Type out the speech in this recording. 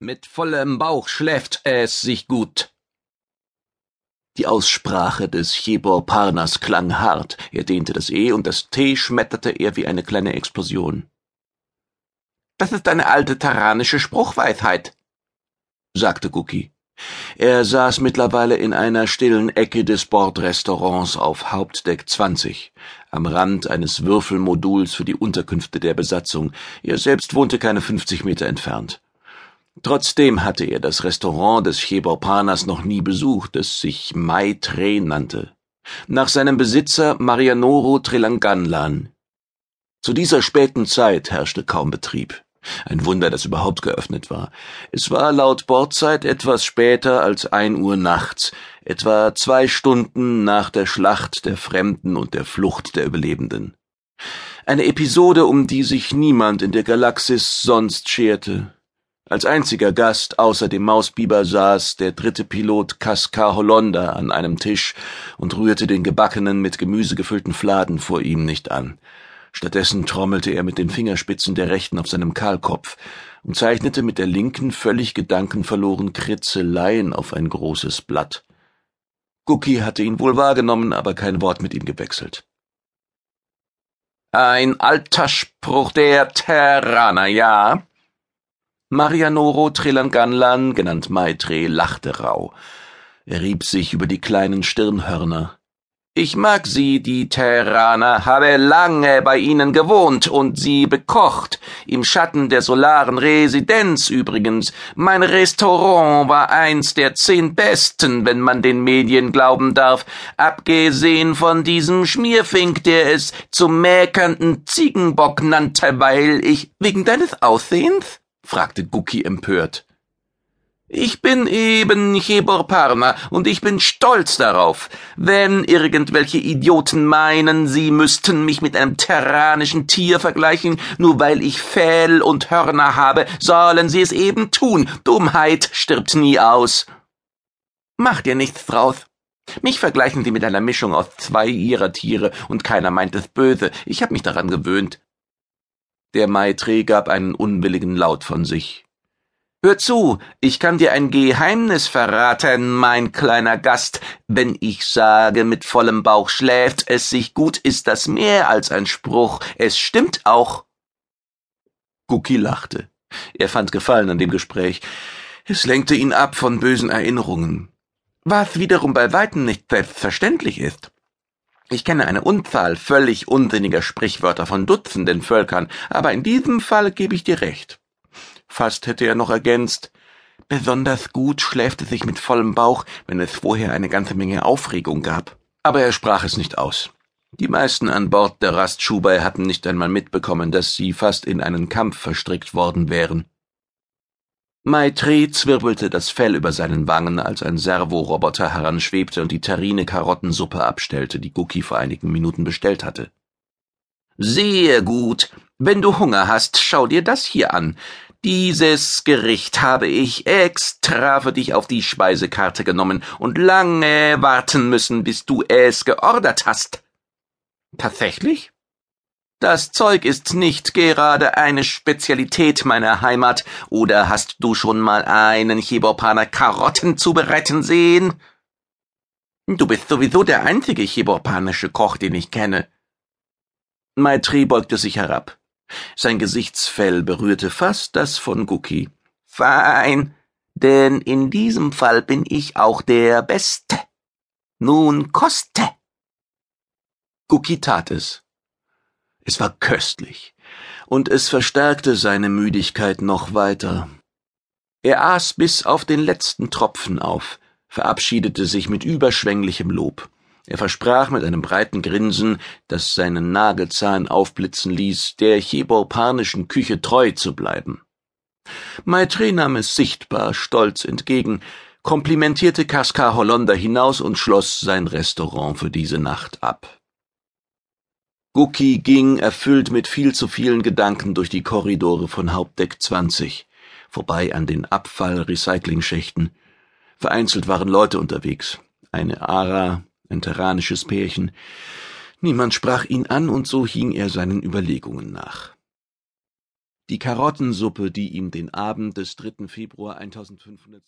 Mit vollem Bauch schläft es sich gut. Die Aussprache des Chebor Parnas klang hart, er dehnte das E und das T schmetterte er wie eine kleine Explosion. Das ist eine alte taranische Spruchweisheit, sagte Guki. Er saß mittlerweile in einer stillen Ecke des Bordrestaurants auf Hauptdeck 20, am Rand eines Würfelmoduls für die Unterkünfte der Besatzung. Er selbst wohnte keine 50 Meter entfernt. Trotzdem hatte er das Restaurant des Cheborpanas noch nie besucht, das sich Mai Tre nannte, nach seinem Besitzer Marianoro Trilanganlan. Zu dieser späten Zeit herrschte kaum Betrieb. Ein Wunder, dass überhaupt geöffnet war. Es war laut Bordzeit etwas später als ein Uhr nachts, etwa zwei Stunden nach der Schlacht der Fremden und der Flucht der Überlebenden. Eine Episode, um die sich niemand in der Galaxis sonst scherte. Als einziger Gast außer dem Mausbiber saß der dritte Pilot Kaskar Hollonder an einem Tisch und rührte den gebackenen, mit Gemüse gefüllten Fladen vor ihm nicht an. Stattdessen trommelte er mit den Fingerspitzen der rechten auf seinem Kahlkopf und zeichnete mit der linken völlig gedankenverloren Kritzeleien auf ein großes Blatt. Gucki hatte ihn wohl wahrgenommen, aber kein Wort mit ihm gewechselt. Ein alter Spruch der Terraner, ja? Marianoro Trelanganlan, genannt Maitre, lachte rau. Er rieb sich über die kleinen Stirnhörner. Ich mag sie, die Terraner, habe lange bei ihnen gewohnt und sie bekocht, im Schatten der solaren Residenz übrigens. Mein Restaurant war eins der zehn besten, wenn man den Medien glauben darf, abgesehen von diesem Schmierfink, der es zum mäkernden Ziegenbock nannte, weil ich wegen deines Aussehens? Fragte Guki empört. Ich bin eben Chebor Parma und ich bin stolz darauf. Wenn irgendwelche Idioten meinen, sie müssten mich mit einem terranischen Tier vergleichen, nur weil ich Fell und Hörner habe, sollen sie es eben tun. Dummheit stirbt nie aus. Mach dir nichts draus. Mich vergleichen sie mit einer Mischung aus zwei ihrer Tiere und keiner meint es böse. Ich hab mich daran gewöhnt. Der Maitre gab einen unwilligen Laut von sich. Hör zu, ich kann dir ein Geheimnis verraten, mein kleiner Gast. Wenn ich sage, mit vollem Bauch schläft es sich gut, ist das mehr als ein Spruch. Es stimmt auch. Guki lachte. Er fand Gefallen an dem Gespräch. Es lenkte ihn ab von bösen Erinnerungen. Was wiederum bei weitem nicht selbstverständlich ist. Ich kenne eine Unzahl völlig unsinniger Sprichwörter von Dutzenden Völkern, aber in diesem Fall gebe ich dir recht. Fast hätte er noch ergänzt, besonders gut schläft es sich mit vollem Bauch, wenn es vorher eine ganze Menge Aufregung gab. Aber er sprach es nicht aus. Die meisten an Bord der Rast Schubai hatten nicht einmal mitbekommen, dass sie fast in einen Kampf verstrickt worden wären. Maitre zwirbelte das Fell über seinen Wangen, als ein Servoroboter heranschwebte und die terrine Karottensuppe abstellte, die Guki vor einigen Minuten bestellt hatte. Sehr gut. Wenn du Hunger hast, schau dir das hier an. Dieses Gericht habe ich extra für dich auf die Speisekarte genommen und lange warten müssen, bis du es geordert hast. Tatsächlich? Das Zeug ist nicht gerade eine Spezialität meiner Heimat, oder hast du schon mal einen Chebopaner Karotten zubereiten sehen? Du bist sowieso der einzige chebopanische Koch, den ich kenne. Maitri beugte sich herab. Sein Gesichtsfell berührte fast das von Guki. Fein, denn in diesem Fall bin ich auch der Beste. Nun koste. Guki tat es. Es war köstlich, und es verstärkte seine Müdigkeit noch weiter. Er aß bis auf den letzten Tropfen auf, verabschiedete sich mit überschwänglichem Lob. Er versprach mit einem breiten Grinsen, das seinen Nagelzahn aufblitzen ließ, der cheborpanischen Küche treu zu bleiben. Maitre nahm es sichtbar stolz entgegen, komplimentierte Kaskar Hollander hinaus und schloss sein Restaurant für diese Nacht ab. Guki ging, erfüllt mit viel zu vielen Gedanken, durch die Korridore von Hauptdeck 20, vorbei an den Abfall-Recycling-Schächten. Vereinzelt waren Leute unterwegs. Eine Ara, ein terranisches Pärchen. Niemand sprach ihn an, und so hing er seinen Überlegungen nach. Die Karottensuppe, die ihm den Abend des 3. Februar 1500